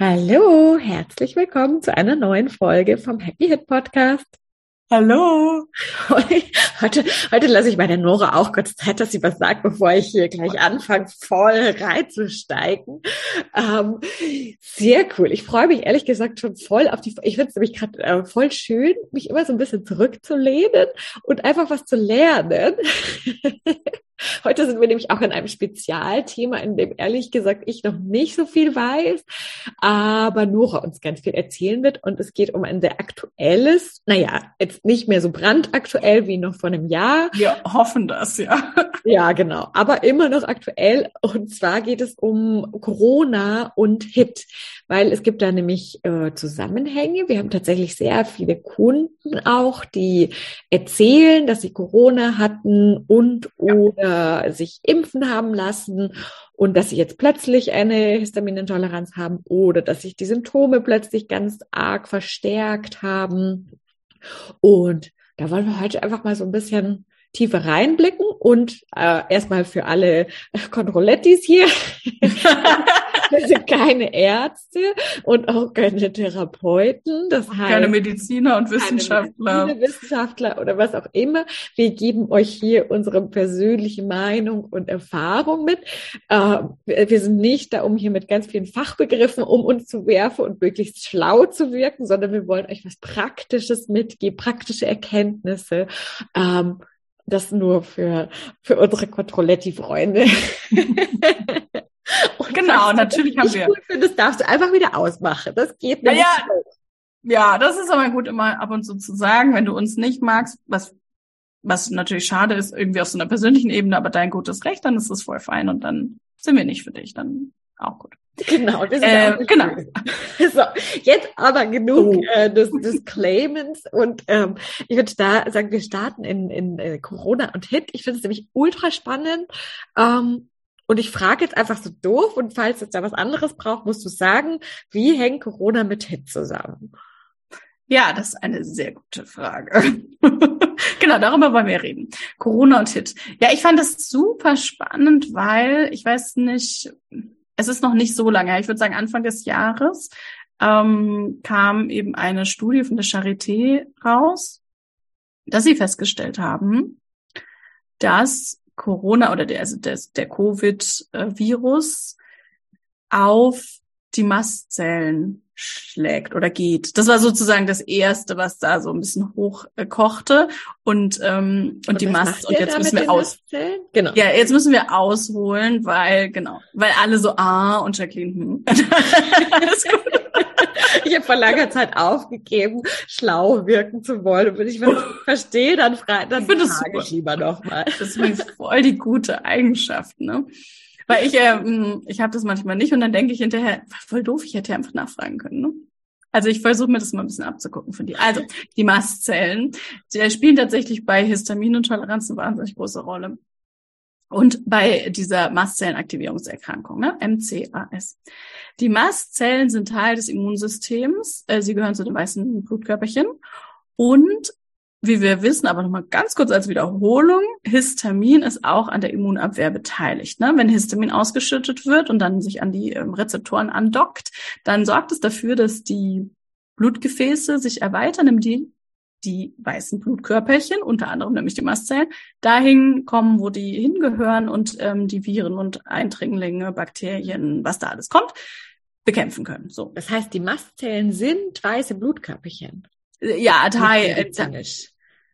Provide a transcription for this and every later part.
Hallo, herzlich willkommen zu einer neuen Folge vom Happy Hit Podcast. Hallo. Heute, heute lasse ich meine Nora auch kurz Zeit, dass sie was sagt, bevor ich hier gleich anfange, voll reinzusteigen. Ähm, sehr cool. Ich freue mich ehrlich gesagt schon voll auf die. Ich finde es nämlich gerade äh, voll schön, mich immer so ein bisschen zurückzulehnen und einfach was zu lernen. Heute sind wir nämlich auch in einem Spezialthema, in dem ehrlich gesagt ich noch nicht so viel weiß, aber Nora uns ganz viel erzählen wird. Und es geht um ein sehr aktuelles, naja, jetzt nicht mehr so brandaktuell wie noch vor einem Jahr. Wir hoffen das, ja. Ja, genau. Aber immer noch aktuell. Und zwar geht es um Corona und HIT, weil es gibt da nämlich äh, Zusammenhänge. Wir haben tatsächlich sehr viele Kunden auch, die erzählen, dass sie Corona hatten und oder sich impfen haben lassen und dass sie jetzt plötzlich eine Histaminintoleranz haben oder dass sich die Symptome plötzlich ganz arg verstärkt haben. Und da wollen wir heute einfach mal so ein bisschen tiefer reinblicken und äh, erstmal für alle Kontrollettis hier. Wir sind keine Ärzte und auch keine Therapeuten. Das heißt, keine Mediziner und Wissenschaftler. Keine Wissenschaftler oder was auch immer. Wir geben euch hier unsere persönliche Meinung und Erfahrung mit. Äh, wir sind nicht da, um hier mit ganz vielen Fachbegriffen um uns zu werfen und möglichst schlau zu wirken, sondern wir wollen euch was Praktisches mitgeben, praktische Erkenntnisse. Ähm, das nur für, für unsere Controletti-Freunde. genau, natürlich haben wir. Cool findest, darfst du einfach wieder ausmachen. Das geht nicht. Ja, ja, das ist aber gut, immer ab und zu zu sagen, wenn du uns nicht magst, was, was natürlich schade ist, irgendwie auf so einer persönlichen Ebene, aber dein gutes Recht, dann ist es voll fein und dann sind wir nicht für dich, dann auch gut. Genau, das ist äh, genau. So, jetzt aber genug oh. äh, des Disclaimens und ähm, ich würde da sagen, wir starten in, in äh, Corona und Hit. Ich finde es nämlich ultra spannend. Ähm, und ich frage jetzt einfach so doof und falls es da was anderes braucht, musst du sagen, wie hängt Corona mit Hit zusammen? Ja, das ist eine sehr gute Frage. genau, darüber wollen wir reden. Corona und Hit. Ja, ich fand das super spannend, weil ich weiß nicht, es ist noch nicht so lange, ich würde sagen Anfang des Jahres ähm, kam eben eine Studie von der Charité raus, dass sie festgestellt haben, dass Corona oder der, also der, der Covid-Virus auf die Mastzellen schlägt oder geht. Das war sozusagen das erste, was da so ein bisschen hochkochte und ähm, und, und die Mast und jetzt müssen wir aus genau ja jetzt müssen wir ausholen, weil genau weil alle so ah und Jacqueline hm. ich habe vor langer Zeit aufgegeben, schlau wirken zu wollen. Und wenn ich was verstehe, dann, frage dann ich frage ich lieber nochmal. Das ist voll die gute Eigenschaft, ne? Weil ich, äh, ich habe das manchmal nicht und dann denke ich hinterher, voll doof, ich hätte ja einfach nachfragen können. Ne? Also ich versuche mir das mal ein bisschen abzugucken von dir. Also die Mastzellen, die spielen tatsächlich bei Histaminintoleranz eine wahnsinnig große Rolle. Und bei dieser Mastzellenaktivierungserkrankung, ne? MCAS. Die Mastzellen sind Teil des Immunsystems. Äh, sie gehören zu den weißen Blutkörperchen. Und wie wir wissen, aber nochmal ganz kurz als Wiederholung, Histamin ist auch an der Immunabwehr beteiligt. Ne? Wenn Histamin ausgeschüttet wird und dann sich an die ähm, Rezeptoren andockt, dann sorgt es dafür, dass die Blutgefäße sich erweitern im die weißen Blutkörperchen, unter anderem nämlich die Mastzellen, dahin kommen, wo die hingehören und ähm, die Viren und Eindringlinge, Bakterien, was da alles kommt, bekämpfen können. So. Das heißt, die Mastzellen sind weiße Blutkörperchen. Ja, Teil.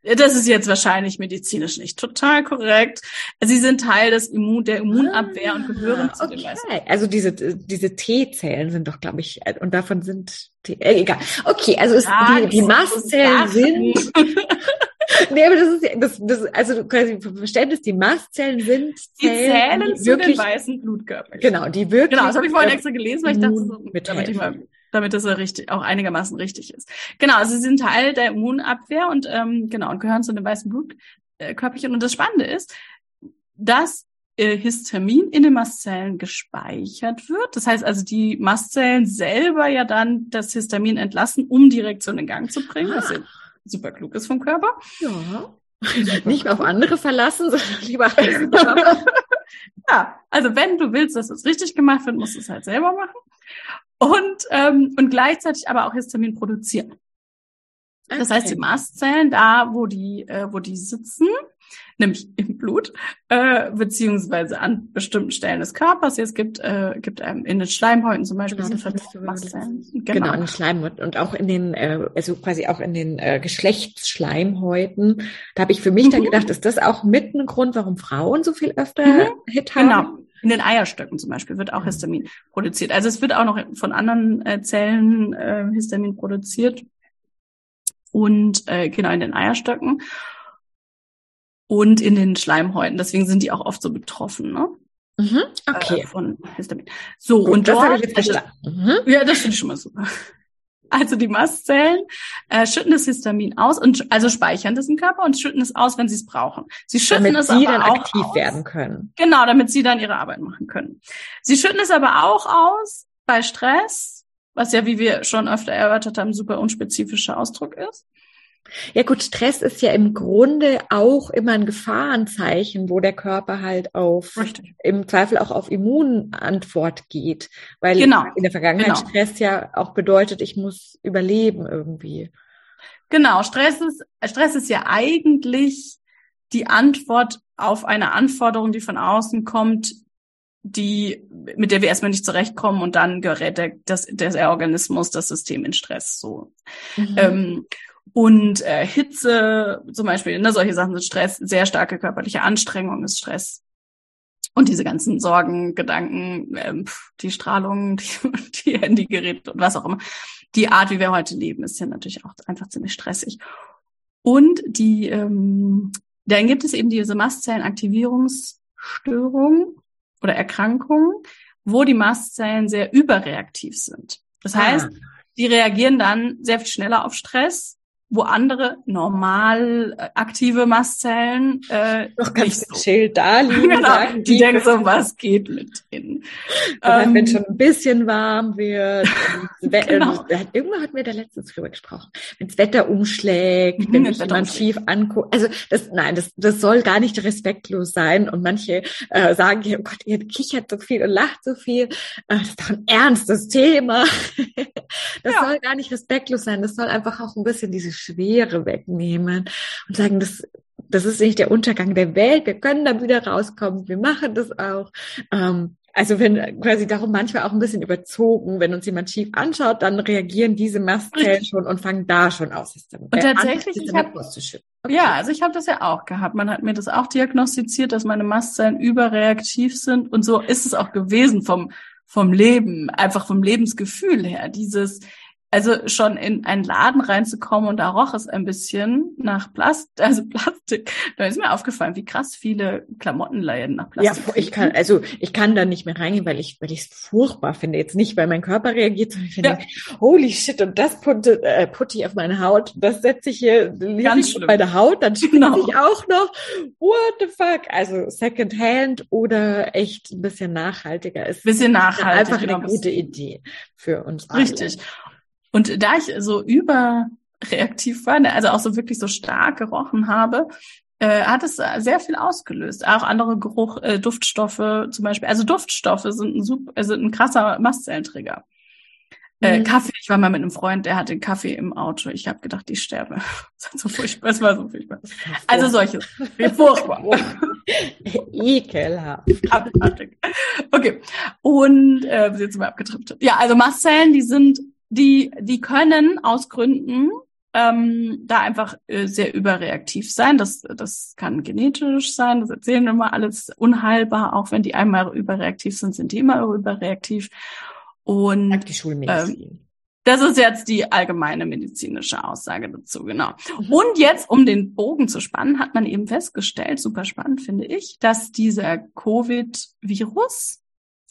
Äh, das ist jetzt wahrscheinlich medizinisch nicht total korrekt. Sie sind Teil des Immun, der Immunabwehr ah, und gehören zu okay. den weißen. Also diese, diese T-Zellen sind doch, glaube ich, und davon sind T äh, egal. Okay, also es, die, die Mastzellen sind. nee, aber das ist ja, das, das, also quasi Verständnis, die Mastzellen sind Zellen, die zählen die zu wirklich, den weißen Blutkörpern. Genau, die wirklich. Genau, das habe ich vorhin extra gelesen, weil ich dachte, so, damit ich mal damit das richtig, auch einigermaßen richtig ist. Genau, also sie sind Teil der Immunabwehr und ähm, genau und gehören zu den weißen Blutkörperchen. Und das Spannende ist, dass äh, Histamin in den Mastzellen gespeichert wird. Das heißt also, die Mastzellen selber ja dann das Histamin entlassen, um die Reaktion in Gang zu bringen, was ja super klug ist vom Körper. Ja. Nicht auf andere verlassen, sondern lieber Ja, also wenn du willst, dass es richtig gemacht wird, musst du es halt selber machen und, ähm, und gleichzeitig aber auch Histamin produzieren. Okay. Das heißt, die Mastzellen, da wo die, äh, wo die sitzen, nämlich im Blut, äh, beziehungsweise an bestimmten Stellen des Körpers. Es gibt, äh, gibt ähm, in den Schleimhäuten zum Beispiel genau, sind Mastzellen. Genau. genau, in den Schleimhäuten und auch in den, äh, also quasi auch in den äh, Geschlechtsschleimhäuten. Da habe ich für mich mhm. dann gedacht, ist das auch mit ein Grund, warum Frauen so viel öfter mhm. Hit haben? Genau. In den Eierstöcken zum Beispiel wird auch mhm. Histamin produziert. Also es wird auch noch von anderen äh, Zellen äh, Histamin produziert. Und äh, genau in den Eierstöcken und in den Schleimhäuten. Deswegen sind die auch oft so betroffen, ne? Mhm, okay. Äh, von Histamin. So, Gut, und das dort, ich jetzt also, mhm. Ja, das finde ich schon mal super. Also die Mastzellen äh, schütten das Histamin aus und also speichern das im Körper und schütten es aus, wenn sie es brauchen. Sie schütten damit es sie aber dann auch aktiv aus. werden können. Genau, damit sie dann ihre Arbeit machen können. Sie schütten es aber auch aus bei Stress, was ja, wie wir schon öfter erörtert haben, super unspezifischer Ausdruck ist. Ja gut, Stress ist ja im Grunde auch immer ein Gefahrenzeichen, wo der Körper halt auf Richtig. im Zweifel auch auf Immunantwort geht, weil genau. in der Vergangenheit genau. Stress ja auch bedeutet, ich muss überleben irgendwie. Genau, Stress ist Stress ist ja eigentlich die Antwort auf eine Anforderung, die von außen kommt, die mit der wir erstmal nicht zurechtkommen und dann gerät der, das, der Organismus, das System in Stress so. Mhm. Ähm, und äh, Hitze zum Beispiel, ne, solche Sachen sind Stress, sehr starke körperliche Anstrengung ist Stress. Und diese ganzen Sorgen, Gedanken, ähm, die Strahlung, die, die Handygeräte und was auch immer. Die Art, wie wir heute leben, ist ja natürlich auch einfach ziemlich stressig. Und die, ähm, dann gibt es eben diese Mastzellenaktivierungsstörung oder Erkrankung, wo die Mastzellen sehr überreaktiv sind. Das heißt, ah. die reagieren dann sehr viel schneller auf Stress wo andere normal äh, aktive Mastzellen äh, noch ganz so. chill da liegen. genau, die, die denken so, was geht mit denen? Ähm, wenn schon ein bisschen warm wird. genau. äh, irgendwann hat mir da letztens drüber gesprochen. Wenn das Wetter umschlägt, mhm, wenn mich jemand schief anguckt. Also das, nein, das, das soll gar nicht respektlos sein. Und manche äh, sagen, oh Gott, ihr kichert so viel und lacht so viel. Äh, das ist doch ein ernstes Thema. das ja. soll gar nicht respektlos sein. Das soll einfach auch ein bisschen diese Schwere wegnehmen und sagen, das, das ist nicht der Untergang der Welt, wir können da wieder rauskommen, wir machen das auch. Ähm, also wenn quasi darum manchmal auch ein bisschen überzogen, wenn uns jemand schief anschaut, dann reagieren diese Mastzellen schon und fangen da schon aus. Und tatsächlich, ich hab, okay. ja, also ich habe das ja auch gehabt. Man hat mir das auch diagnostiziert, dass meine Mastzellen überreaktiv sind und so ist es auch gewesen vom vom Leben, einfach vom Lebensgefühl her. Dieses, also schon in einen Laden reinzukommen und da roch es ein bisschen nach Plast also Plastik. Da ist mir aufgefallen, wie krass viele Klamottenläden nach Plastik. Ja, ich kann, also ich kann da nicht mehr reingehen, weil ich, weil ich es furchtbar finde. Jetzt nicht, weil mein Körper reagiert, sondern ich finde, ja. holy shit, und das putte, äh, putte ich auf meine Haut, das setze ich hier Ganz bei der Haut, dann spritze genau. ich auch noch. What the fuck? Also Secondhand oder echt ein bisschen nachhaltiger ist. Bisschen nachhaltiger. Einfach eine genau. gute Idee für uns. Richtig. Und da ich so überreaktiv war, ne, also auch so wirklich so stark gerochen habe, äh, hat es sehr viel ausgelöst. Auch andere Geruch, äh, Duftstoffe zum Beispiel. Also Duftstoffe sind ein, super, sind ein krasser Mastzellenträger. Äh, mhm. Kaffee, ich war mal mit einem Freund, der hatte Kaffee im Auto. Ich habe gedacht, ich sterbe. Das war so furchtbar. Das war so furchtbar. Also solches. Furchtbar. Ekelhaft. Okay. Und äh, jetzt sind wir abgetrippt. Ja, also Mastzellen, die sind, die, die können aus Gründen ähm, da einfach äh, sehr überreaktiv sein. Das, das kann genetisch sein, das erzählen wir mal alles unheilbar. Auch wenn die einmal überreaktiv sind, sind die immer überreaktiv. Und Sagt die Schulmedizin. Ähm, das ist jetzt die allgemeine medizinische Aussage dazu, genau. Mhm. Und jetzt, um den Bogen zu spannen, hat man eben festgestellt, super spannend finde ich, dass dieser Covid-Virus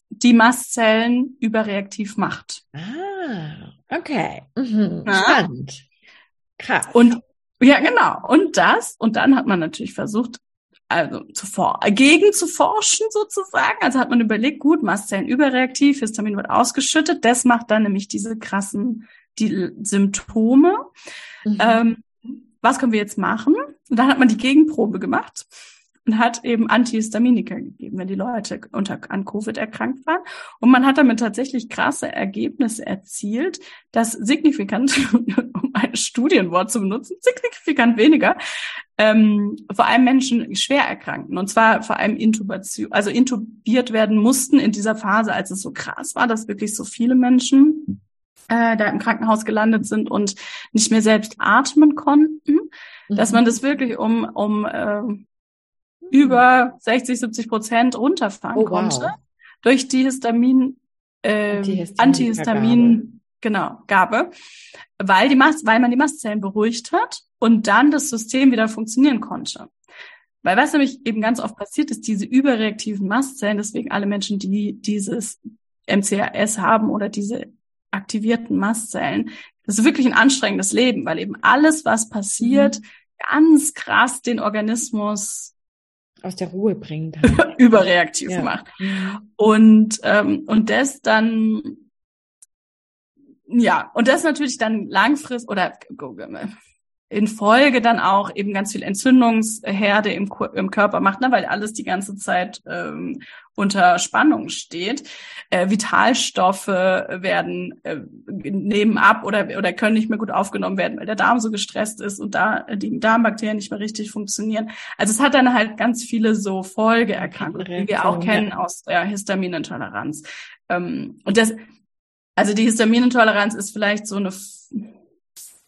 die Mastzellen überreaktiv macht. Ah, okay. Mhm. Spannend. Krass. Und ja, genau. Und das, und dann hat man natürlich versucht, also zuvor gegen zu forschen sozusagen. Also hat man überlegt, gut, Mastzellen überreaktiv, Histamin wird ausgeschüttet. Das macht dann nämlich diese krassen die Symptome. Mhm. Ähm, was können wir jetzt machen? Und dann hat man die Gegenprobe gemacht und hat eben Antihistaminika gegeben, wenn die Leute unter, an Covid erkrankt waren. Und man hat damit tatsächlich krasse Ergebnisse erzielt, dass signifikant, um ein Studienwort zu benutzen, signifikant weniger, ähm, vor allem Menschen schwer erkrankten. Und zwar vor allem Intubation, also intubiert werden mussten in dieser Phase, als es so krass war, dass wirklich so viele Menschen äh, da im Krankenhaus gelandet sind und nicht mehr selbst atmen konnten, mhm. dass man das wirklich um, um äh, über 60, 70 Prozent runterfahren oh, wow. konnte durch die Histamin, äh, Antihistamin, Antihistamin genau, Gabe, weil die Mast, weil man die Mastzellen beruhigt hat und dann das System wieder funktionieren konnte. Weil was nämlich eben ganz oft passiert ist, diese überreaktiven Mastzellen, deswegen alle Menschen, die dieses MCAS haben oder diese aktivierten Mastzellen, das ist wirklich ein anstrengendes Leben, weil eben alles, was passiert, mhm. ganz krass den Organismus aus der Ruhe bringt. überreaktiv ja. macht. Mhm. Und, ähm, und das dann, ja, und das natürlich dann langfristig oder in Folge dann auch eben ganz viel Entzündungsherde im, im Körper macht, ne, weil alles die ganze Zeit ähm, unter Spannung steht. Äh, Vitalstoffe werden äh, nehmen ab oder oder können nicht mehr gut aufgenommen werden, weil der Darm so gestresst ist und da die Darmbakterien nicht mehr richtig funktionieren. Also es hat dann halt ganz viele so Folgeerkrankungen, die wir auch kennen aus der Histaminintoleranz. Ähm, und das also die Histaminintoleranz ist vielleicht so eine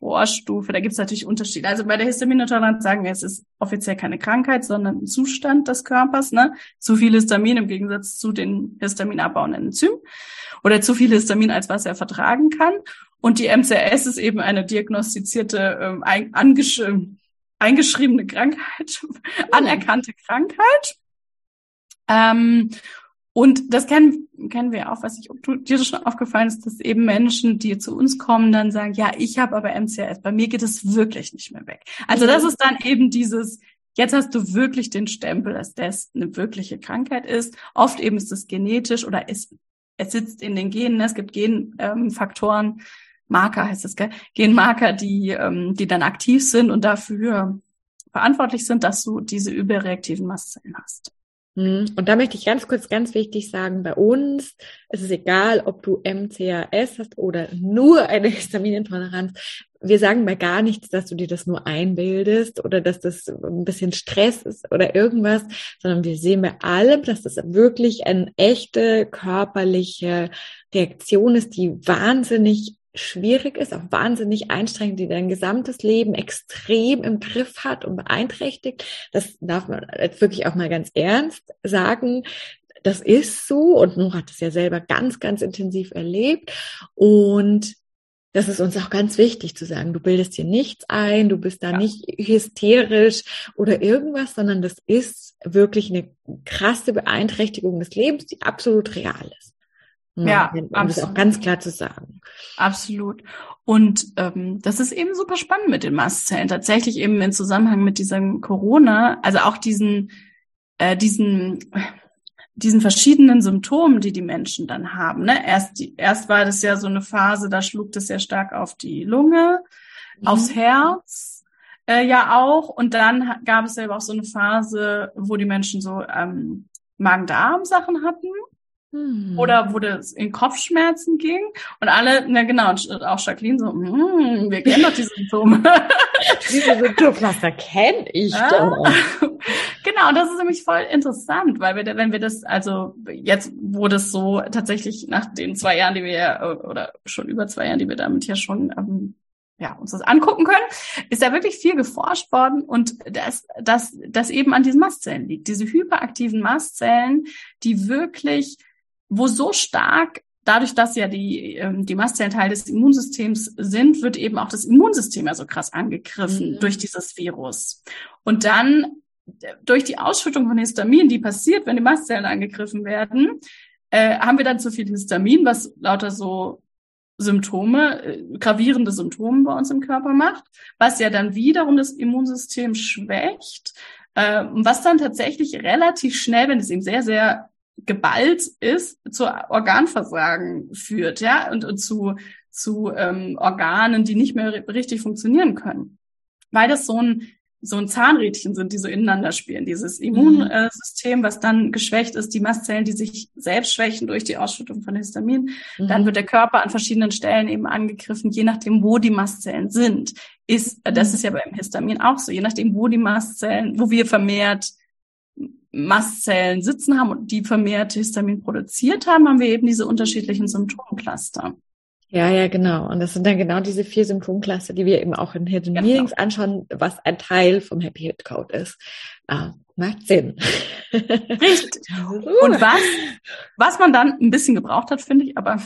Vorstufe, da gibt es natürlich Unterschiede. Also bei der Histaminintoleranz sagen wir, es ist offiziell keine Krankheit, sondern ein Zustand des Körpers. Ne? Zu viel Histamin im Gegensatz zu den histaminabbauenden Enzymen oder zu viel Histamin, als was er vertragen kann. Und die MCS ist eben eine diagnostizierte, ähm, eingesch eingeschriebene Krankheit, anerkannte Krankheit. Ähm, und das kennen, kennen wir auch, was ich, dir schon aufgefallen ist, dass eben Menschen, die zu uns kommen, dann sagen, ja, ich habe aber MCS, bei mir geht es wirklich nicht mehr weg. Also das ist dann eben dieses, jetzt hast du wirklich den Stempel, dass das eine wirkliche Krankheit ist. Oft eben ist es genetisch oder es, es sitzt in den Genen. Es gibt Genfaktoren, ähm, Marker heißt es, gell? Genmarker, die, ähm, die dann aktiv sind und dafür verantwortlich sind, dass du diese überreaktiven Mastzellen hast. Hm, und da möchte ich ganz kurz, ganz wichtig sagen, bei uns ist es egal, ob du MCAS hast oder nur eine Histaminintoleranz. Wir sagen bei gar nichts, dass du dir das nur einbildest oder dass das ein bisschen Stress ist oder irgendwas, sondern wir sehen bei allem, dass das wirklich eine echte körperliche Reaktion ist, die wahnsinnig schwierig ist, auch wahnsinnig einstrengend, die dein gesamtes Leben extrem im Griff hat und beeinträchtigt. Das darf man jetzt wirklich auch mal ganz ernst sagen. Das ist so und Nora hat es ja selber ganz, ganz intensiv erlebt und das ist uns auch ganz wichtig zu sagen. Du bildest dir nichts ein, du bist da ja. nicht hysterisch oder irgendwas, sondern das ist wirklich eine krasse Beeinträchtigung des Lebens, die absolut real ist. Ja, um absolut. das auch ganz klar zu sagen. Absolut. Und ähm, das ist eben super spannend mit den Mastzellen. Tatsächlich eben im Zusammenhang mit diesem Corona, also auch diesen, äh, diesen, diesen verschiedenen Symptomen, die die Menschen dann haben. Ne? Erst, die, erst war das ja so eine Phase, da schlug das sehr stark auf die Lunge, mhm. aufs Herz. Äh, ja auch und dann gab es ja auch so eine Phase, wo die Menschen so ähm, Magen-Darm-Sachen hatten Mhm. Oder wo das in Kopfschmerzen ging und alle, na genau, auch Jacqueline so, mm, wir kennen doch die Symptome. Diese Symptomcluster kenne ich ah. doch. Genau, das ist nämlich voll interessant, weil wir, wenn wir das, also jetzt, wo das so tatsächlich nach den zwei Jahren, die wir, oder schon über zwei Jahren, die wir damit ja schon ähm, ja, uns das angucken können, ist da wirklich viel geforscht worden und das, das, das eben an diesen Mastzellen liegt. Diese hyperaktiven Mastzellen, die wirklich, wo so stark dadurch, dass ja die, ähm, die Mastzellen Teil des Immunsystems sind, wird eben auch das Immunsystem ja so krass angegriffen mhm. durch dieses Virus. Und dann durch die Ausschüttung von Histamin, die passiert, wenn die Mastzellen angegriffen werden, äh, haben wir dann zu viel Histamin, was lauter so Symptome, äh, gravierende Symptome bei uns im Körper macht, was ja dann wiederum das Immunsystem schwächt, äh, was dann tatsächlich relativ schnell, wenn es eben sehr, sehr geballt ist, zu Organversagen führt, ja, und, und zu, zu ähm, Organen, die nicht mehr richtig funktionieren können. Weil das so ein so ein Zahnrädchen sind, die so ineinander spielen. Dieses Immunsystem, was dann geschwächt ist, die Mastzellen, die sich selbst schwächen durch die Ausschüttung von Histamin. Mhm. Dann wird der Körper an verschiedenen Stellen eben angegriffen, je nachdem, wo die Mastzellen sind. Ist, das mhm. ist ja beim Histamin auch so, je nachdem, wo die Mastzellen, wo wir vermehrt Mastzellen sitzen haben und die vermehrt Histamin produziert haben, haben wir eben diese unterschiedlichen Symptomcluster. Ja, ja, genau. Und das sind dann genau diese vier Symptomklasse, die wir eben auch in Hidden genau. Meetings anschauen, was ein Teil vom Happy Hit Code ist. Ah, macht Sinn. Richtig. Und was, was man dann ein bisschen gebraucht hat, finde ich, aber,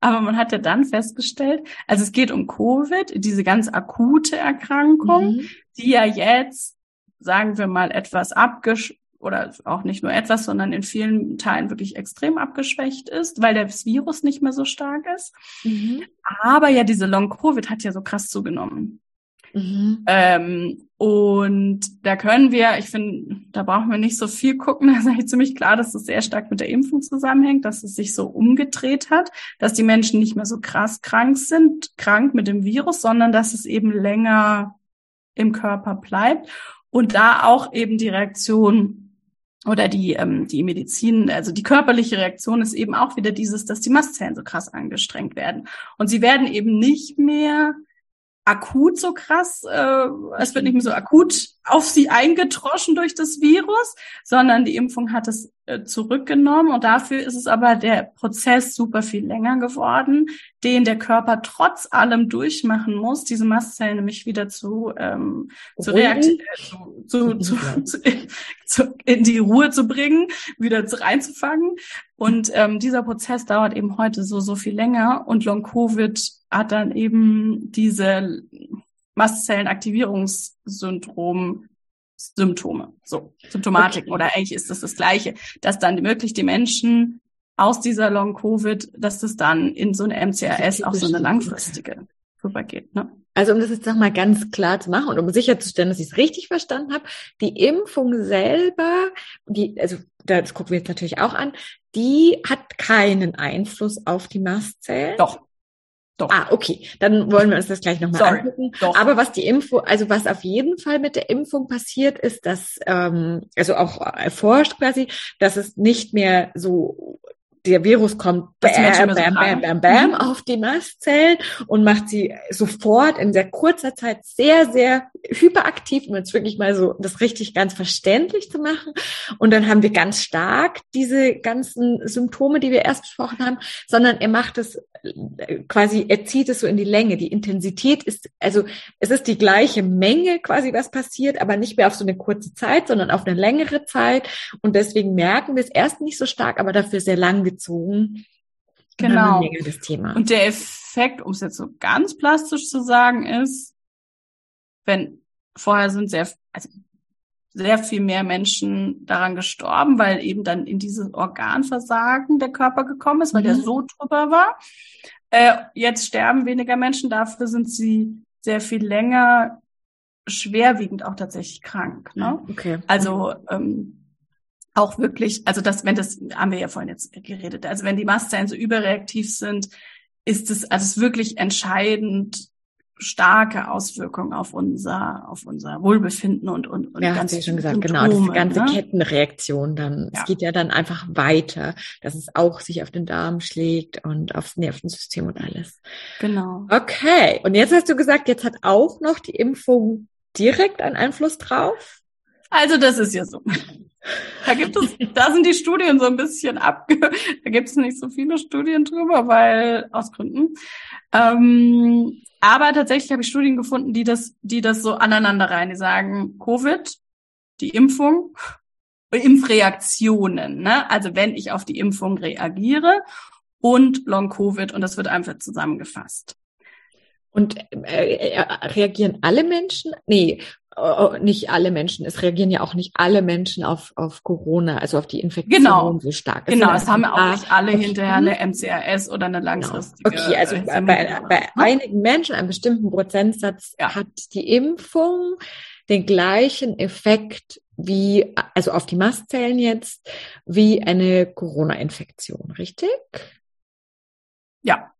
aber man hat ja dann festgestellt, also es geht um Covid, diese ganz akute Erkrankung, mhm. die ja jetzt, sagen wir mal, etwas abgesch oder auch nicht nur etwas, sondern in vielen Teilen wirklich extrem abgeschwächt ist, weil das Virus nicht mehr so stark ist. Mhm. Aber ja, diese Long-Covid hat ja so krass zugenommen. Mhm. Ähm, und da können wir, ich finde, da brauchen wir nicht so viel gucken. Da ist eigentlich ziemlich klar, dass es sehr stark mit der Impfung zusammenhängt, dass es sich so umgedreht hat, dass die Menschen nicht mehr so krass krank sind, krank mit dem Virus, sondern dass es eben länger im Körper bleibt. Und da auch eben die Reaktion oder die, ähm, die Medizin, also die körperliche Reaktion ist eben auch wieder dieses, dass die Mastzellen so krass angestrengt werden. Und sie werden eben nicht mehr akut so krass, äh, es wird nicht mehr so akut auf sie eingetroschen durch das Virus, sondern die Impfung hat es äh, zurückgenommen und dafür ist es aber der Prozess super viel länger geworden, den der Körper trotz allem durchmachen muss, diese Mastzellen nämlich wieder zu, ähm, zu, reaktivieren, äh, zu, zu, zu, zu, in die Ruhe zu bringen, wieder zu, reinzufangen. Und ähm, dieser Prozess dauert eben heute so, so viel länger und Long-Covid hat dann eben diese Mastzellenaktivierungssyndrom Symptome, so Symptomatiken okay. oder eigentlich ist das das Gleiche, dass dann wirklich die Menschen aus dieser Long Covid, dass das dann in so eine MCRS auch so eine langfristige rübergeht. Ne? Also um das jetzt nochmal ganz klar zu machen und um sicherzustellen, dass ich es richtig verstanden habe, die Impfung selber, die, also das gucken wir jetzt natürlich auch an, die hat keinen Einfluss auf die Mastzellen. Doch. Doch. Ah, okay. Dann wollen wir uns das gleich nochmal angucken. Doch. Aber was die Info, also was auf jeden Fall mit der Impfung passiert, ist, dass, ähm, also auch erforscht quasi, dass es nicht mehr so der Virus kommt bam, bam, bam, bam, bam, bam auf die Mastzellen und macht sie sofort in sehr kurzer Zeit sehr, sehr hyperaktiv, um jetzt wirklich mal so das richtig ganz verständlich zu machen. Und dann haben wir ganz stark diese ganzen Symptome, die wir erst besprochen haben, sondern er macht es äh, quasi, er zieht es so in die Länge. Die Intensität ist, also es ist die gleiche Menge quasi, was passiert, aber nicht mehr auf so eine kurze Zeit, sondern auf eine längere Zeit. Und deswegen merken wir es erst nicht so stark, aber dafür sehr lang gezogen. Genau. Und der Effekt, um es jetzt so ganz plastisch zu sagen, ist, wenn vorher sind sehr, also sehr viel mehr Menschen daran gestorben, weil eben dann in dieses Organversagen der Körper gekommen ist, weil mhm. der so drüber war. Äh, jetzt sterben weniger Menschen, dafür sind sie sehr viel länger schwerwiegend auch tatsächlich krank. Ne? Okay. Also ähm, auch wirklich, also das, wenn das, haben wir ja vorhin jetzt geredet, also wenn die Mastzellen so überreaktiv sind, ist es, also es ist wirklich entscheidend, starke Auswirkungen auf unser, auf unser Wohlbefinden und, und, und ja, ganz hast du schon gesagt, Symptome, genau, diese ganze ne? Kettenreaktion dann. Ja. Es geht ja dann einfach weiter, dass es auch sich auf den Darm schlägt und aufs Nervensystem und alles. Genau. Okay. Und jetzt hast du gesagt, jetzt hat auch noch die Impfung direkt einen Einfluss drauf? Also das ist ja so. Da gibt es, da sind die Studien so ein bisschen abge, da gibt es nicht so viele Studien drüber, weil aus Gründen. Ähm, aber tatsächlich habe ich Studien gefunden, die das, die das so aneinander rein, die sagen, Covid, die Impfung, Impfreaktionen, ne? Also wenn ich auf die Impfung reagiere und Long Covid und das wird einfach zusammengefasst. Und äh, äh reagieren alle Menschen? Nee, nicht alle Menschen, es reagieren ja auch nicht alle Menschen auf, auf Corona, also auf die Infektion genau. so stark. Es genau, es haben ja auch nicht alle okay. hinterher eine MCRS oder eine genau. langfristige. Genau. Okay, also äh, bei, bei, bei ne? einigen Menschen, einem bestimmten Prozentsatz, ja. hat die Impfung den gleichen Effekt wie, also auf die Mastzellen jetzt, wie eine Corona-Infektion, richtig? Ja.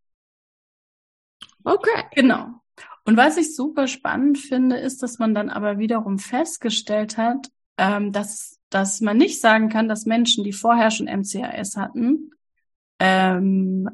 Okay. Genau. Und was ich super spannend finde, ist, dass man dann aber wiederum festgestellt hat, ähm, dass, dass man nicht sagen kann, dass Menschen, die vorher schon MCAS hatten, ähm,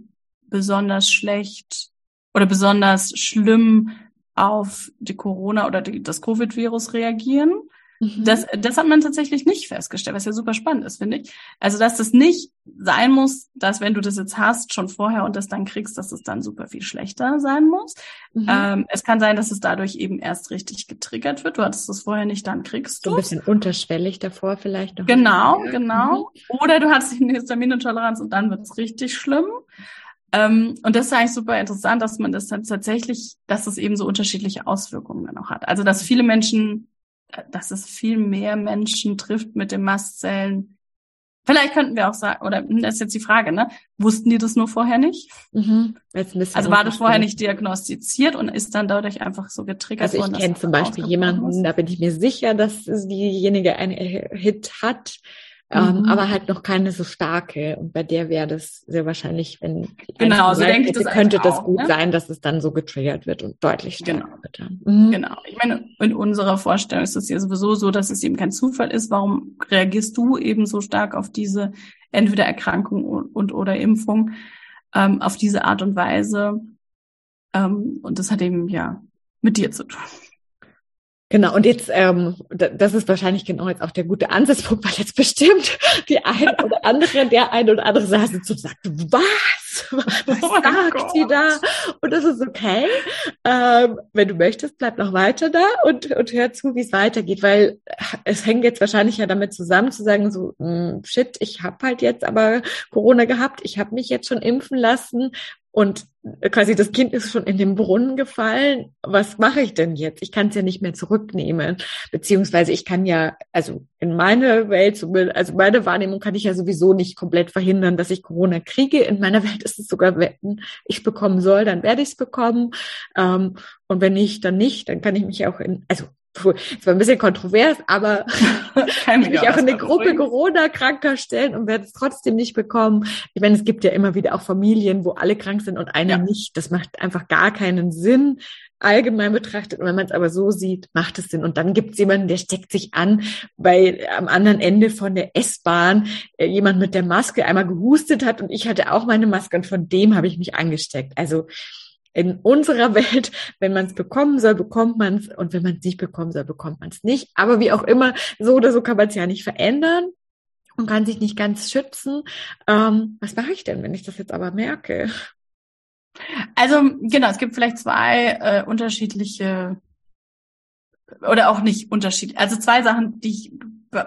besonders schlecht oder besonders schlimm auf die Corona oder die, das Covid-Virus reagieren, Mhm. Das, das hat man tatsächlich nicht festgestellt, was ja super spannend ist, finde ich. Also, dass das nicht sein muss, dass wenn du das jetzt hast, schon vorher und das dann kriegst, dass es dann super viel schlechter sein muss. Mhm. Ähm, es kann sein, dass es dadurch eben erst richtig getriggert wird. Du hattest es vorher nicht, dann kriegst du. So ein bisschen unterschwellig davor vielleicht noch. Genau, genau. Mhm. Oder du hattest eine Histaminintoleranz und dann wird es richtig schlimm. Ähm, und das ist eigentlich super interessant, dass man das dann tatsächlich, dass es eben so unterschiedliche Auswirkungen dann auch hat. Also, dass viele Menschen dass es viel mehr Menschen trifft mit den Mastzellen. Vielleicht könnten wir auch sagen, oder hm, das ist jetzt die Frage, ne? Wussten die das nur vorher nicht? Mhm. Also war das vorher nicht diagnostiziert und ist dann dadurch einfach so getriggert worden? Also ich kenne zum Beispiel jemanden, da bin ich mir sicher, dass diejenige einen Hit hat, ähm, mhm. aber halt noch keine so starke. Und bei der wäre das sehr wahrscheinlich, wenn genau, so denke ich das könnte das auch, gut ne? sein, dass es dann so getriggert wird und deutlich stärker genau. wird. Mhm. Genau. Ich meine, in unserer Vorstellung ist es ja sowieso so, dass es eben kein Zufall ist. Warum reagierst du eben so stark auf diese entweder Erkrankung und, und oder Impfung ähm, auf diese Art und Weise? Ähm, und das hat eben ja mit dir zu tun. Genau, und jetzt, ähm, das ist wahrscheinlich genau jetzt auch der gute Ansatzpunkt, weil jetzt bestimmt die eine oder andere, der eine oder andere saß und sagt, was? Was oh sagt sie da? Und das ist okay. Ähm, wenn du möchtest, bleib noch weiter da und, und hör zu, wie es weitergeht, weil es hängt jetzt wahrscheinlich ja damit zusammen zu sagen, so, mh, hm, shit, ich habe halt jetzt aber Corona gehabt, ich habe mich jetzt schon impfen lassen und quasi das Kind ist schon in den Brunnen gefallen. Was mache ich denn jetzt? Ich kann es ja nicht mehr zurücknehmen. Beziehungsweise ich kann ja, also in meiner Welt, also meine Wahrnehmung kann ich ja sowieso nicht komplett verhindern, dass ich Corona kriege. In meiner Welt ist es sogar, wenn ich bekommen soll, dann werde ich es bekommen. Ähm, und wenn nicht, dann nicht. Dann kann ich mich auch in, also es war ein bisschen kontrovers, aber kann mich auch in eine Gruppe Corona-Kranker stellen und werde es trotzdem nicht bekommen. Ich meine, es gibt ja immer wieder auch Familien, wo alle krank sind und einer ja. nicht. Das macht einfach gar keinen Sinn, allgemein betrachtet. Und wenn man es aber so sieht, macht es Sinn. Und dann gibt es jemanden, der steckt sich an, weil am anderen Ende von der S-Bahn äh, jemand mit der Maske einmal gehustet hat und ich hatte auch meine Maske und von dem habe ich mich angesteckt. Also in unserer Welt, wenn man es bekommen soll, bekommt man es und wenn man es nicht bekommen soll, bekommt man es nicht. Aber wie auch immer, so oder so kann man es ja nicht verändern und kann sich nicht ganz schützen. Ähm, was mache ich denn, wenn ich das jetzt aber merke? Also genau, es gibt vielleicht zwei äh, unterschiedliche oder auch nicht unterschiedlich. Also zwei Sachen, die ich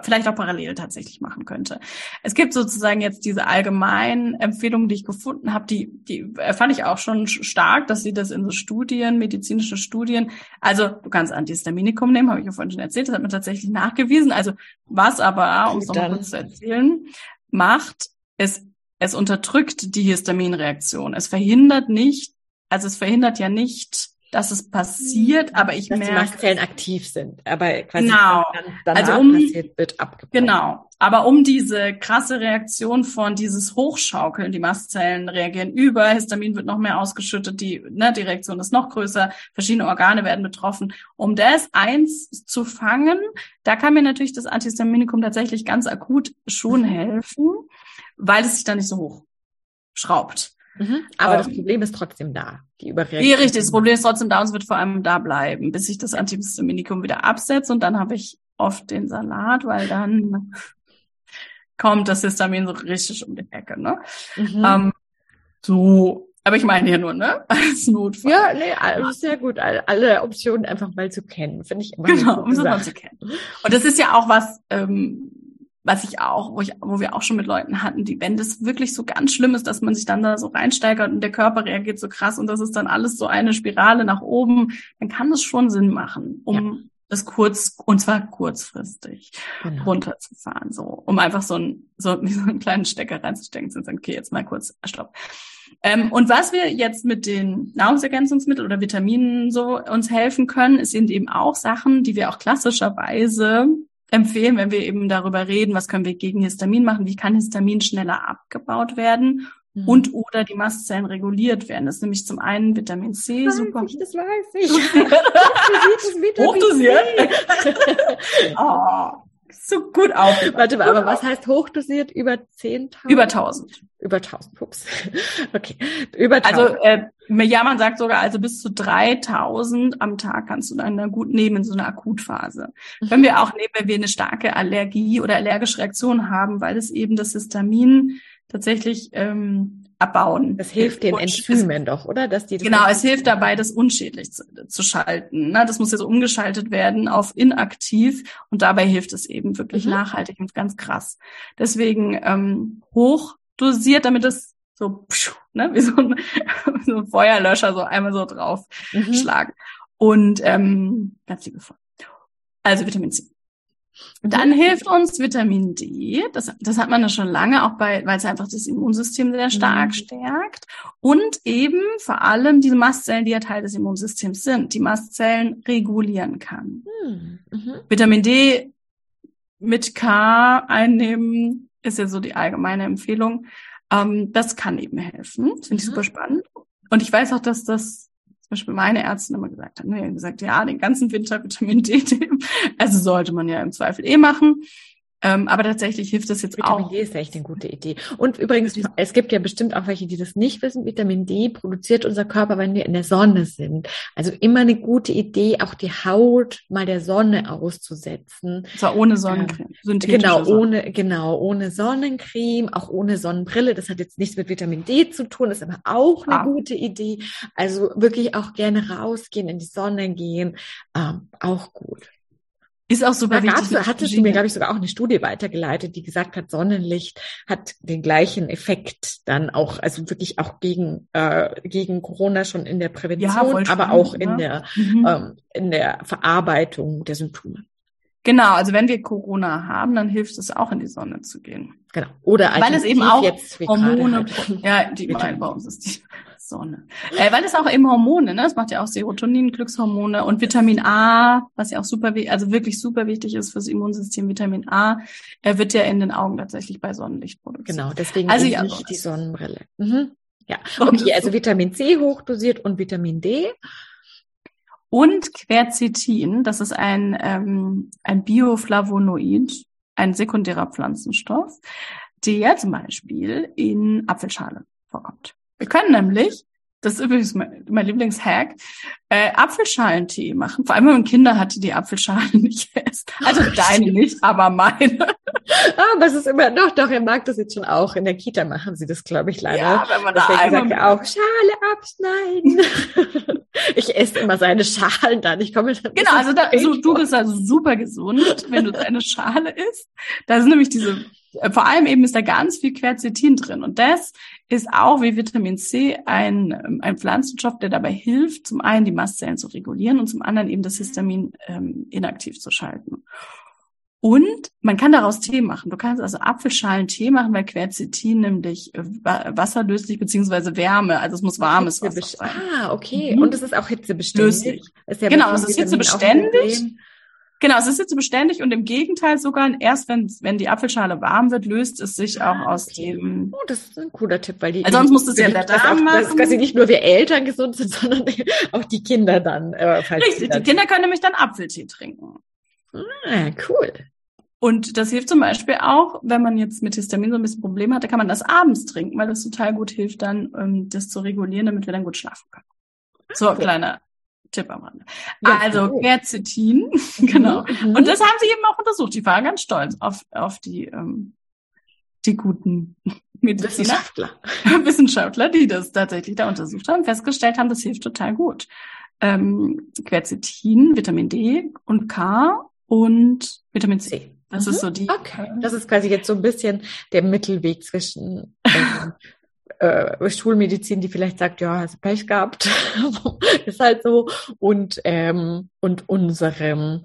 vielleicht auch parallel tatsächlich machen könnte. Es gibt sozusagen jetzt diese allgemeinen Empfehlungen, die ich gefunden habe, die, die fand ich auch schon stark, dass sie das in so Studien, medizinische Studien, also du kannst Antihistaminikum nehmen, habe ich ja vorhin schon erzählt, das hat man tatsächlich nachgewiesen. Also was aber, um es nochmal kurz zu erzählen, macht, es, es unterdrückt die Histaminreaktion. Es verhindert nicht, also es verhindert ja nicht dass es passiert, aber ich dass merke. die Mastzellen aktiv sind, aber quasi Genau. dann Also um- passiert, wird abgebaut. Genau. Aber um diese krasse Reaktion von dieses Hochschaukeln, die Mastzellen reagieren über, Histamin wird noch mehr ausgeschüttet, die, ne, die Reaktion ist noch größer, verschiedene Organe werden betroffen. Um das eins zu fangen, da kann mir natürlich das Antihistaminikum tatsächlich ganz akut schon Mhm. helfen, weil es sich dann nicht so hoch schraubt. Mhm. Aber das Ähm, Problem ist trotzdem da. Die Überreaktion. Nee, richtig. Das Problem ist trotzdem da und es wird vor allem da bleiben, bis ich das Antihistaminikum wieder absetze und dann habe ich oft den Salat, weil dann kommt das Histamin so richtig um die Ecke, ne? Mhm. Ähm, so, aber ich meine hier nur, ne? Als Notfall. ja, nee, also sehr gut. Alle, Optionen einfach mal zu kennen, finde ich immer genau, um es mal zu kennen. Und das ist ja auch was, ähm, was ich auch, wo ich, wo wir auch schon mit Leuten hatten, die, wenn das wirklich so ganz schlimm ist, dass man sich dann da so reinsteigert und der Körper reagiert so krass und das ist dann alles so eine Spirale nach oben, dann kann das schon Sinn machen, um das kurz, und zwar kurzfristig Genau. runterzufahren, so, um einfach so ein, so, so einen kleinen Stecker reinzustecken und zu sagen, okay, jetzt mal kurz, stopp. Ähm, und was wir jetzt mit den Nahrungsergänzungsmitteln oder Vitaminen so uns helfen können, sind eben auch Sachen, die wir auch klassischerweise empfehlen, wenn wir eben darüber reden, was können wir gegen Histamin machen, wie kann Histamin schneller abgebaut werden Mhm. und oder die Mastzellen reguliert werden. Das ist nämlich zum einen Vitamin C, weiß super. ich, das weiß ich. Hochdosiert? Oh, so gut auf. Warte mal, aber was heißt hochdosiert? Über 10.000? Über 1000. Über 1000, ups. Okay, über 1000. Also äh, ja, man sagt sogar, also bis zu 3000 am Tag kannst du dann da gut nehmen in so einer Akutphase. Mhm. Können wir auch nehmen, wenn wir eine starke Allergie oder allergische Reaktion haben, weil es eben das Histamin tatsächlich ähm, abbauen. das hilft den Enzymen doch, oder? Dass die Genau, es hilft dabei, das unschädlich zu, zu schalten. Ne? Das muss jetzt umgeschaltet werden auf inaktiv und dabei hilft es eben wirklich Mhm. nachhaltig und ganz krass. Deswegen ähm, hochdosiert, damit es so, pschuh, ne, wie so ein, so ein Feuerlöscher so einmal so drauf Mhm. schlagen. Und ähm, ganz liebevoll. Also Vitamin C. Dann hilft uns Vitamin D. Das, das hat man ja schon lange, auch bei, weil es einfach das Immunsystem sehr stark Mhm. stärkt. Und eben vor allem diese Mastzellen, die ja Teil des Immunsystems sind, die Mastzellen regulieren kann. Hm, mhm. Vitamin D mit K einnehmen ist ja so die allgemeine Empfehlung. Ähm, das kann eben helfen. Das finde ich Mhm. super spannend. Und ich weiß auch, dass das zum Beispiel meine Ärztin immer gesagt hat, ne, gesagt, ja, den ganzen Winter Vitamin D nehmen. Also sollte man ja im Zweifel eh machen. Ähm, aber tatsächlich hilft das jetzt Vitamin auch. D ist echt eine gute Idee. Und übrigens, es gibt ja bestimmt auch welche, die das nicht wissen. Vitamin D produziert unser Körper, wenn wir in der Sonne sind. Also immer eine gute Idee, auch die Haut mal der Sonne auszusetzen. Und zwar ohne Sonnencreme. synthetische Genau, Sonne- ohne, genau, ohne Sonnencreme, auch ohne Sonnenbrille. Das hat jetzt nichts mit Vitamin D zu tun, ist aber auch eine Ah. gute Idee. Also wirklich auch gerne rausgehen, in die Sonne gehen, ähm, auch gut. Ist auch super Da wichtig. gab's, hattest du mir, glaube ich, sogar auch eine Studie weitergeleitet, die gesagt hat, Sonnenlicht hat den gleichen Effekt dann auch, also wirklich auch gegen, äh, gegen Corona schon in der Prävention, voll aber auch in ne? der, Mhm. ähm, in der Verarbeitung der Symptome. Genau, also wenn wir Corona haben, dann hilft es auch in die Sonne zu gehen. Genau. Oder Weil es eben auch Hormone, halt. ja, die bei uns ist die Sonne. Äh, weil es auch eben Hormone, ne? Es macht ja auch Serotonin, Glückshormone und Vitamin A, was ja auch super, also wirklich super wichtig ist fürs Immunsystem. Vitamin A, er wird ja in den Augen tatsächlich bei Sonnenlicht produziert. Genau, deswegen Also ja, nicht die Sonnenbrille. Mhm. Ja, okay, das also so- Vitamin C hochdosiert und Vitamin D. Und Quercetin, das ist ein, ähm, ein Bioflavonoid, ein sekundärer Pflanzenstoff, der zum Beispiel in Apfelschale vorkommt. Wir können nämlich, das ist übrigens mein, mein Lieblingshack, äh, Apfelschalentee machen. Vor allem, wenn man Kinder hat, die die Apfelschale nicht essen. Also deine nicht, aber meine. Ah, aber es ist immer, doch, doch, er mag das jetzt schon auch. In der Kita machen sie das, glaube ich, leider. Ja, wenn man da Deswegen sagt einmal er auch, Schale abschneiden. ich esse immer seine Schalen dann. Ich komme dann Genau, also da, so, du bist also super gesund, wenn du deine Schale isst. Da sind nämlich diese, äh, vor allem eben ist da ganz viel Quercetin drin. Und das ist auch wie Vitamin C ein, ähm, ein Pflanzenstoff, der dabei hilft, zum einen die Mastzellen zu regulieren und zum anderen eben das Histamin ähm, inaktiv zu schalten. Und man kann daraus Tee machen. Du kannst also Apfelschalen-Tee machen, weil Quercetin nämlich äh, wasserlöslich beziehungsweise Wärme, also es muss warmes Wasser sein. Ah, okay. Mhm. Und es ist auch hitzebeständig. Ist ja genau, es ist hitzebeständig. Genau, es ist hitzebeständig und im Gegenteil sogar erst wenn wenn die Apfelschale warm wird, löst es sich auch ah, aus okay. dem. Oh, das ist ein cooler Tipp, weil die. Also sonst musst du es ja der Darm machen. Dass quasi nicht nur wir Eltern gesund sind, sondern auch die Kinder dann. Äh, Richtig, die Kinder können nämlich dann Apfeltee trinken. Ah, cool. Und das hilft zum Beispiel auch, wenn man jetzt mit Histamin so ein bisschen Probleme hat, da kann man das abends trinken, weil das total gut hilft, dann ähm, das zu regulieren, damit wir dann gut schlafen können. So, okay. kleiner Tipp am Rande. Ja, also cool. Quercetin, genau. Mhm. Und das haben sie eben auch untersucht. Die waren ganz stolz auf, auf die, ähm, die guten Mediziner, Wissenschaftler. Wissenschaftler, die das tatsächlich da untersucht haben, festgestellt haben, das hilft total gut. Ähm, Quercetin, Vitamin D und K und Vitamin C. Das mhm. ist so die. Okay. Das ist quasi jetzt so ein bisschen der Mittelweg zwischen ähm, äh, Schulmedizin, die vielleicht sagt, ja, hast Pech gehabt, ist halt so, und ähm, und unserem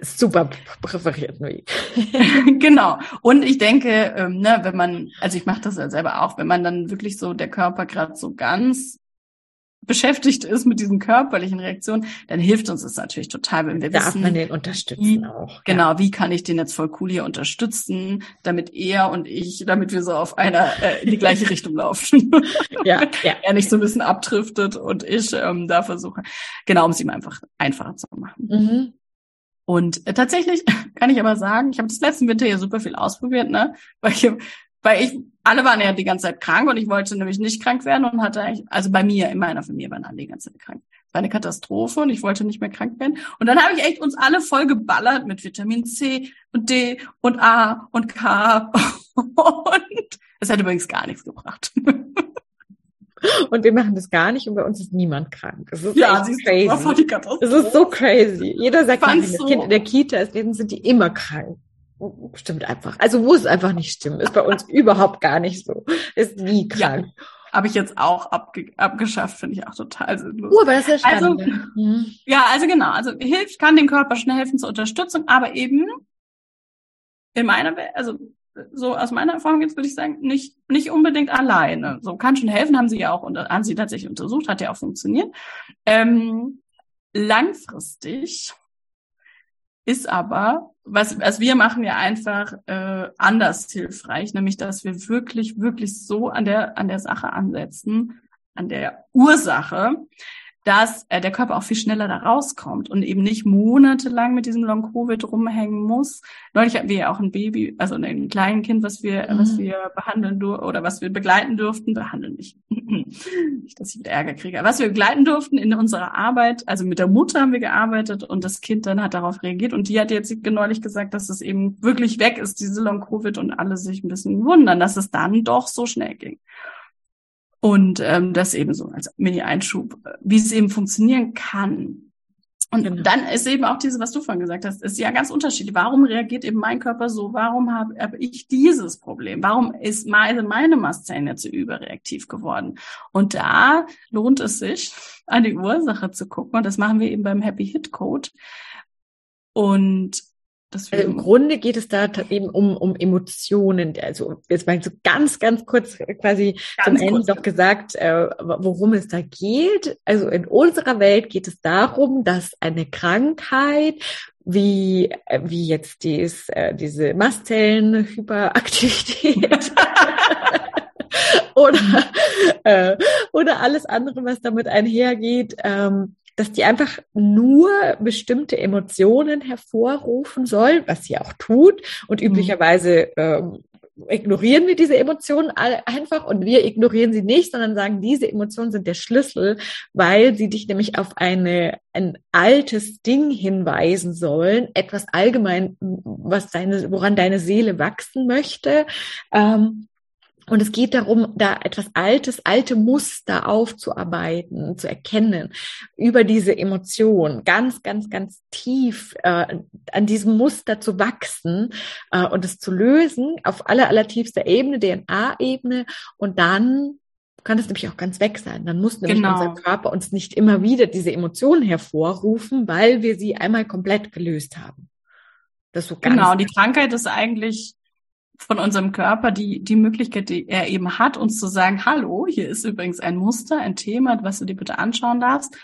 super präferierten Weg. genau. Und ich denke, ähm, ne, wenn man, also ich mache das ja selber auch, wenn man dann wirklich so der Körper gerade so ganz beschäftigt ist mit diesen körperlichen Reaktionen, dann hilft uns das natürlich total, wenn wir Darf wissen. man den unterstützen wie, auch. Genau, ja. wie kann ich den jetzt voll cool hier unterstützen, damit er und ich, damit wir so auf einer äh, in die gleiche Richtung laufen. ja, ja. Er nicht so ein bisschen abdriftet und ich ähm, da versuche, genau, um es ihm einfach einfacher zu machen. Mhm. Und äh, tatsächlich kann ich aber sagen, ich habe das letzten Winter ja super viel ausprobiert, ne? Weil ich weil ich, alle waren ja die ganze Zeit krank und ich wollte nämlich nicht krank werden und hatte eigentlich, also bei mir, in meiner Familie waren alle die ganze Zeit krank. Es war eine Katastrophe und ich wollte nicht mehr krank werden. Und dann habe ich echt uns alle voll geballert mit Vitamin C und D und A und K. Und es hat übrigens gar nichts gebracht. Und wir machen das gar nicht und bei uns ist niemand krank. Das ist ja, echt crazy. Das ist so crazy. Jeder sagt, das so. Kind in der Kita ist, sind die immer krank stimmt einfach. Also muss einfach nicht stimmen. Ist bei uns überhaupt gar nicht so. Ist nie krank. Ja, Habe ich jetzt auch abge abgeschafft, finde ich auch total sinnlos. Oh, aber das ist ja also, mhm. Ja, also genau. Also hilft, kann dem Körper schnell helfen zur Unterstützung, aber eben in meiner Welt, also so aus meiner Erfahrung jetzt würde ich sagen, nicht, nicht unbedingt alleine. So kann schon helfen, haben sie ja auch, haben sie tatsächlich untersucht, hat ja auch funktioniert. Ähm, langfristig ist aber, was, was wir machen ja einfach äh, anders hilfreich, nämlich dass wir wirklich, wirklich so an der, an der Sache ansetzen, an der Ursache, dass äh, der Körper auch viel schneller da rauskommt und eben nicht monatelang mit diesem Long Covid rumhängen muss. Neulich hatten wir ja auch ein Baby, also ein kleines Kind, was wir, mhm. was wir behandeln durften oder was wir begleiten durften, behandeln nicht, nicht, dass ich wieder Ärger kriege, was wir begleiten durften in unserer Arbeit. Also mit der Mutter haben wir gearbeitet und das Kind dann hat darauf reagiert und die hat jetzt neulich gesagt, dass es eben wirklich weg ist, diese Long Covid und alle sich ein bisschen wundern, dass es dann doch so schnell ging. Und ähm, das eben so als Mini-Einschub, wie es eben funktionieren kann. Und genau. dann ist eben auch diese, was du vorhin gesagt hast, ist ja ganz unterschiedlich. Warum reagiert eben mein Körper so? Warum habe hab ich dieses Problem? Warum ist meine, meine jetzt so überreaktiv geworden? Und da lohnt es sich, an die Ursache zu gucken. Und das machen wir eben beim Happy Hit Code. Und also Im Grunde geht es da eben um, um Emotionen. Also jetzt mal so ganz, ganz kurz quasi ganz zum Ende noch gesagt, äh, worum es da geht. Also in unserer Welt geht es darum, dass eine Krankheit wie, äh, wie jetzt dies, äh, diese Mastzellenhyperaktivität oder, äh, oder alles andere, was damit einhergeht, ähm, dass die einfach nur bestimmte Emotionen hervorrufen soll, was sie auch tut. Und mhm. üblicherweise ähm, ignorieren wir diese Emotionen einfach und wir ignorieren sie nicht, sondern sagen, diese Emotionen sind der Schlüssel, weil sie dich nämlich auf eine, ein altes Ding hinweisen sollen, etwas allgemein, was deine, woran deine Seele wachsen möchte. Ähm, und es geht darum, da etwas Altes, alte Muster aufzuarbeiten, zu erkennen, über diese Emotion, ganz, ganz, ganz tief äh, an diesem Muster zu wachsen äh, und es zu lösen auf aller, allertiefster Ebene, DNA-Ebene. Und dann kann es nämlich auch ganz weg sein. Dann muss nämlich genau. unser Körper uns nicht immer wieder diese Emotionen hervorrufen, weil wir sie einmal komplett gelöst haben. Das so ganz genau, die Krankheit ist eigentlich von unserem Körper die, die Möglichkeit, die er eben hat, uns zu sagen, hallo, hier ist übrigens ein Muster, ein Thema, was du dir bitte anschauen darfst.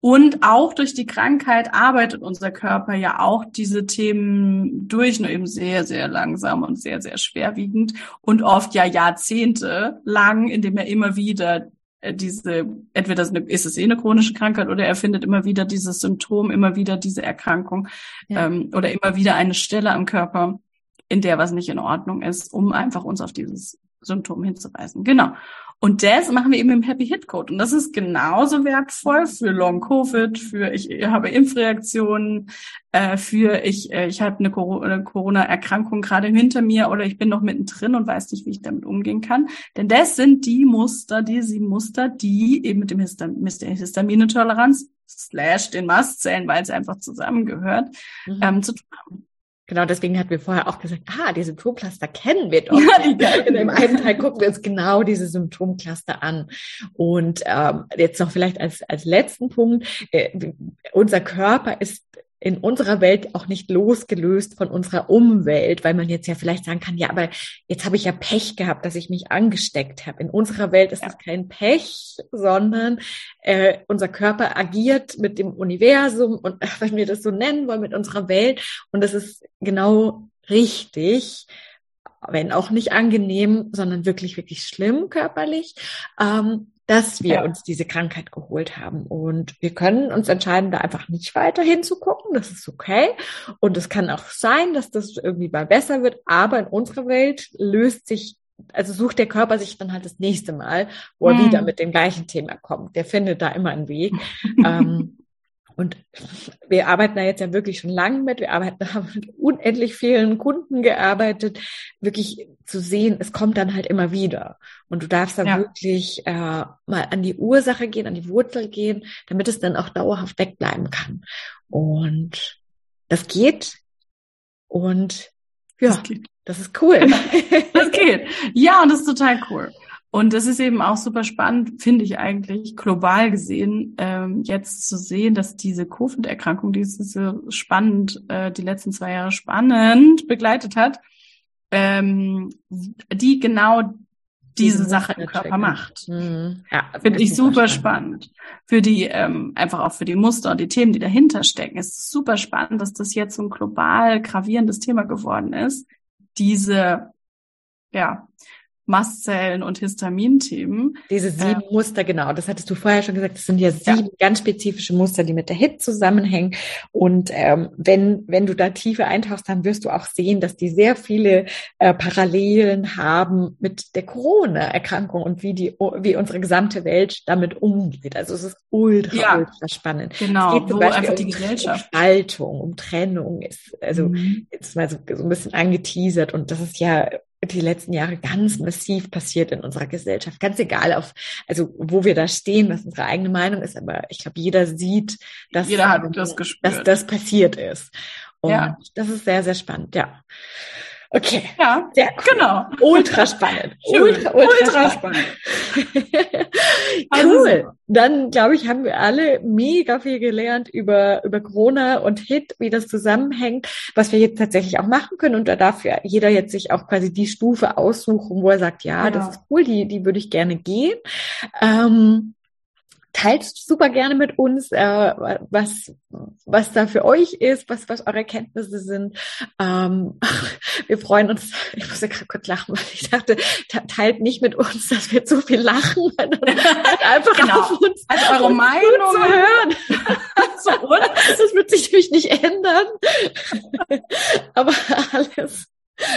Und auch durch die Krankheit arbeitet unser Körper ja auch diese Themen durch, nur eben sehr, sehr langsam und sehr, sehr schwerwiegend und oft ja Jahrzehnte lang, indem er immer wieder äh, diese, entweder ist es eh eine chronische Krankheit oder er findet immer wieder dieses Symptom, immer wieder diese Erkrankung ja. ähm, oder immer wieder eine Stelle am Körper, in der was nicht in Ordnung ist, um einfach uns auf dieses Symptom hinzuweisen. Genau. Und das machen wir eben im Happy Hit Code. Und das ist genauso wertvoll für Long Covid, für ich habe Impfreaktionen, äh, für ich, äh, ich habe eine Corona-Erkrankung gerade hinter mir oder ich bin noch mittendrin und weiß nicht, wie ich damit umgehen kann. Denn das sind die Muster, die sieben Muster, die eben mit dem Histam mit der Histaminintoleranz slash den Mastzellen, weil es einfach zusammengehört, mhm. ähm, zu tun haben. Genau, deswegen hatten wir vorher auch gesagt, ah, die Symptomcluster kennen wir doch. Ja, in dem einen Teil gucken wir uns genau diese Symptomcluster an. Und ähm, jetzt noch vielleicht als, als letzten Punkt, äh, unser Körper ist in unserer Welt auch nicht losgelöst von unserer Umwelt, weil man jetzt ja vielleicht sagen kann, ja, aber jetzt habe ich ja Pech gehabt, dass ich mich angesteckt habe. In unserer Welt ist ja. das kein Pech, sondern äh, unser Körper agiert mit dem Universum und wenn wir das so nennen wollen, mit unserer Welt. Und das ist genau richtig wenn auch nicht angenehm, sondern wirklich, wirklich schlimm körperlich. Ähm, dass wir ja. uns diese Krankheit geholt haben. Und wir können uns entscheiden, da einfach nicht weiter hinzugucken. Das ist okay. Und es kann auch sein, dass das irgendwie mal besser wird. Aber in unserer Welt löst sich also sucht der Körper sich dann halt das nächste Mal, wo er mhm. wieder mit dem gleichen Thema kommt. Der findet da immer einen Weg. ähm, und wir arbeiten da jetzt ja wirklich schon lange mit. Wir arbeiten, haben mit unendlich vielen Kunden gearbeitet, wirklich zu sehen, es kommt dann halt immer wieder. Und du darfst da ja. wirklich äh, mal an die Ursache gehen, an die Wurzel gehen, damit es dann auch dauerhaft wegbleiben kann. Und das geht. Und ja, das, geht. das ist cool. das geht. Ja, und das ist total cool. Und das ist eben auch super spannend, finde ich eigentlich, global gesehen, ähm, jetzt zu sehen, dass diese Covid-Erkrankung, die ist so spannend, äh, die letzten zwei Jahre spannend begleitet hat, ähm, die genau diese Sache im Körper macht. Mhm. Ja, finde ich super spannend. spannend. Für die, ähm, einfach auch für die Muster und die Themen, die dahinter stecken. Es ist super spannend, dass das jetzt so ein global gravierendes Thema geworden ist. Diese, ja, Mastzellen und Histaminthemen. Diese sieben ähm, Muster, genau, das hattest du vorher schon gesagt, das sind ja sieben ja. ganz spezifische Muster, die mit der HIT zusammenhängen. Und ähm, wenn, wenn du da tiefer eintauchst, dann wirst du auch sehen, dass die sehr viele äh, Parallelen haben mit der Corona-Erkrankung und wie die, wie unsere gesamte Welt damit umgeht. Also es ist ultra, ja. ultra spannend. Genau, es geht zum Beispiel um, um Spaltung, um Trennung, ist also mhm. jetzt mal so, so ein bisschen angeteasert und das ist ja die letzten Jahre ganz massiv passiert in unserer Gesellschaft. Ganz egal, auf, also wo wir da stehen, was unsere eigene Meinung ist, aber ich glaube, jeder sieht, dass, jeder das dass das passiert ist. Und ja. das ist sehr, sehr spannend, ja. Okay. Ja, sehr cool. genau. Ultra spannend. ultra, ultra, ultra spannend. Also cool. Also, Dann, glaube ich, haben wir alle mega viel gelernt über, über Corona und Hit, wie das zusammenhängt, was wir jetzt tatsächlich auch machen können. Und da darf ja jeder jetzt sich auch quasi die Stufe aussuchen, wo er sagt, ja, genau. das ist cool, die, die würde ich gerne gehen. Ähm, teilt super gerne mit uns, äh, was, was da für euch ist, was, was eure Kenntnisse sind. Ähm, wir freuen uns, ich muss ja gerade kurz lachen, weil ich dachte, teilt nicht mit uns, dass wir zu viel lachen, einfach genau. auf uns, also eure Meinung zu hören. so, das wird sich nämlich nicht ändern. Aber alles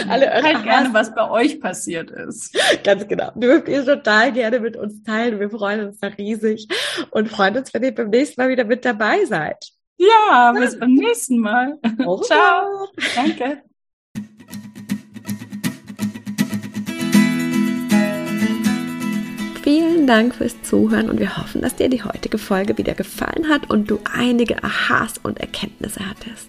alle halt gerne, was bei euch passiert ist. Ganz genau. Dürft ihr total gerne mit uns teilen. Wir freuen uns da riesig und freuen uns, wenn ihr beim nächsten Mal wieder mit dabei seid. Ja, bis beim nächsten Mal. Ciao. Danke. Vielen Dank fürs Zuhören und wir hoffen, dass dir die heutige Folge wieder gefallen hat und du einige Aha's und Erkenntnisse hattest.